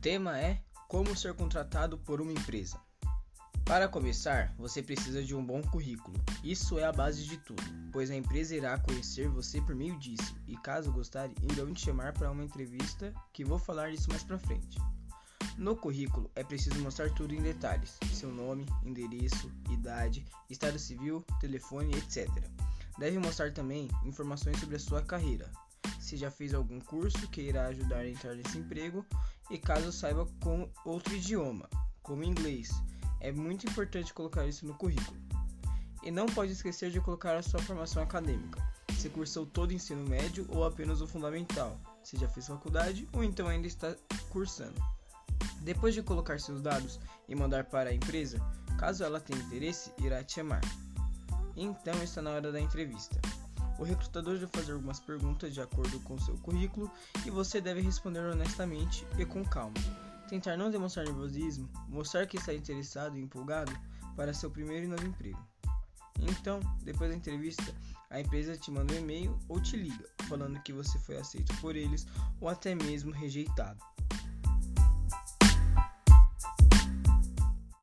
tema é Como ser contratado por uma empresa. Para começar, você precisa de um bom currículo. Isso é a base de tudo, pois a empresa irá conhecer você por meio disso e, caso gostarem, irão te chamar para uma entrevista que vou falar disso mais para frente. No currículo é preciso mostrar tudo em detalhes: seu nome, endereço, idade, estado civil, telefone, etc. Deve mostrar também informações sobre a sua carreira, se já fez algum curso que irá ajudar a entrar nesse emprego e caso saiba com outro idioma, como inglês. É muito importante colocar isso no currículo. E não pode esquecer de colocar a sua formação acadêmica. Se cursou todo o ensino médio ou apenas o fundamental, se já fez faculdade ou então ainda está cursando. Depois de colocar seus dados e mandar para a empresa, caso ela tenha interesse, irá te chamar. Então está na hora da entrevista. O recrutador deve fazer algumas perguntas de acordo com seu currículo e você deve responder honestamente e com calma. Tentar não demonstrar nervosismo, mostrar que está interessado e empolgado para seu primeiro e novo emprego. Então, depois da entrevista, a empresa te manda um e-mail ou te liga, falando que você foi aceito por eles ou até mesmo rejeitado.